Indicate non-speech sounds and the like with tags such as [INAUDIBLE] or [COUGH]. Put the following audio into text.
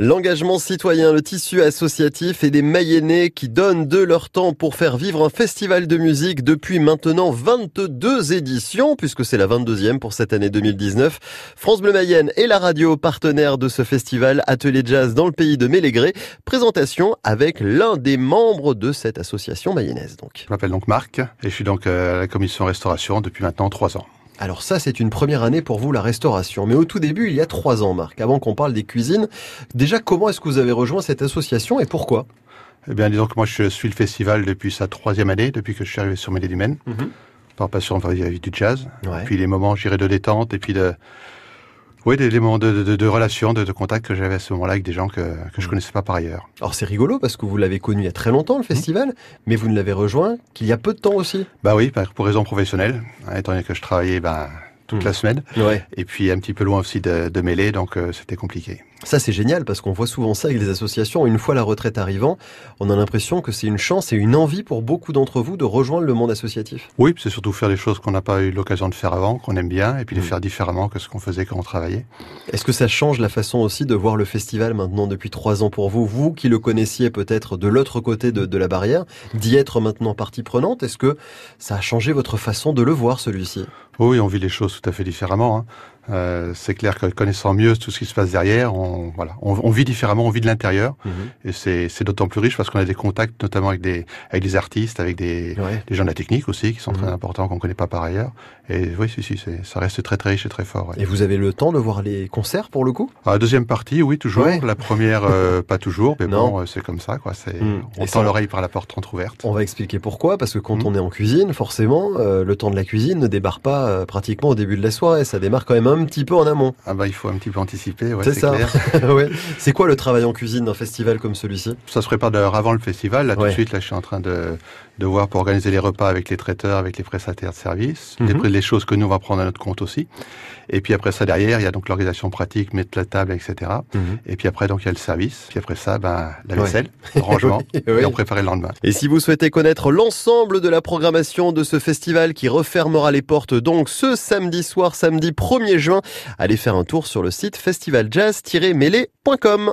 L'engagement citoyen, le tissu associatif et des Mayennais qui donnent de leur temps pour faire vivre un festival de musique depuis maintenant 22 éditions, puisque c'est la 22e pour cette année 2019. France Bleu Mayenne est la radio partenaire de ce festival Atelier Jazz dans le pays de Mélégré. Présentation avec l'un des membres de cette association mayonnaise. Donc. Je m'appelle donc Marc et je suis donc euh, à la commission restauration depuis maintenant trois ans. Alors ça, c'est une première année pour vous, la restauration. Mais au tout début, il y a trois ans, Marc, avant qu'on parle des cuisines. Déjà, comment est-ce que vous avez rejoint cette association et pourquoi? Eh bien, disons que moi, je suis le festival depuis sa troisième année, depuis que je suis arrivé sur Mêlée du Maine, par passion vis-à-vis du jazz. Ouais. Puis les moments, j'irais de détente et puis de... Oui, moments de, de, de relations, de, de contact que j'avais à ce moment-là avec des gens que, que je connaissais pas par ailleurs. Alors c'est rigolo parce que vous l'avez connu il y a très longtemps, le festival, mais vous ne l'avez rejoint qu'il y a peu de temps aussi. Bah oui, pour raison professionnelle, hein, étant donné que je travaillais bah, toute Mm. la semaine, Ouais. et puis un petit peu loin aussi de, de Mêlée, donc euh, c'était compliqué. Ça c'est génial parce qu'on voit souvent ça avec les associations. Une fois la retraite arrivant, on a l'impression que c'est une chance et une envie pour beaucoup d'entre vous de rejoindre le monde associatif. Oui, c'est surtout faire des choses qu'on n'a pas eu l'occasion de faire avant, qu'on aime bien, et puis les Mm. faire différemment que ce qu'on faisait quand on travaillait. Est-ce que ça change la façon aussi de voir le festival maintenant depuis trois ans pour vous, vous qui le connaissiez peut-être de l'autre côté de, de la barrière, d'y être maintenant partie prenante Est-ce que ça a changé votre façon de le voir celui-ci? Oui, on vit les choses tout à fait différemment. hein. Euh, c'est clair que connaissant mieux tout ce qui se passe derrière, on, voilà, on, on vit différemment, on vit de l'intérieur, et c'est c'est d'autant plus riche parce qu'on a des contacts notamment avec des, avec des artistes, avec des, Ouais. des gens de la technique aussi, qui sont Mhm. très importants, qu'on connaît pas par ailleurs. Et oui, si, si, c'est- ça reste très très riche et très fort. ouais. Et vous avez le temps de voir les concerts pour le coup? La deuxième partie, oui, toujours. Ouais. La première, euh, [LAUGHS] pas toujours, mais Non. bon, euh, c'est comme ça, quoi. C'est, Mm. on Et tend ça- l'oreille par la porte entrouverte. On va expliquer pourquoi, parce que quand Mhm. on est en cuisine, forcément, euh, le temps de la cuisine ne débarque pas euh, pratiquement au début de la soirée, ça démarre quand même un petit peu en amont. Ah bah, il faut un petit peu anticiper, ouais, c'est ça. [LAUGHS] ouais. C'est quoi le travail en cuisine d'un festival comme celui-ci? Ça se prépare d'ailleurs avant le festival. Là, tout de suite, là, je suis en train de, de voir pour organiser les repas avec les traiteurs, avec les prestataires de services, Mhm. les, les choses que nous, on va prendre à notre compte aussi. Et puis après ça, derrière, il y a donc l'organisation pratique, mettre la table, etc. Et puis après, donc, il y a le service. Puis après ça, ben, la vaisselle, [LAUGHS] le rangement, et on prépare le lendemain. Et si vous souhaitez connaître l'ensemble de la programmation de ce festival qui refermera les portes donc ce samedi soir, samedi 1er allez faire un tour sur le site festivaljazz-mêlée.com.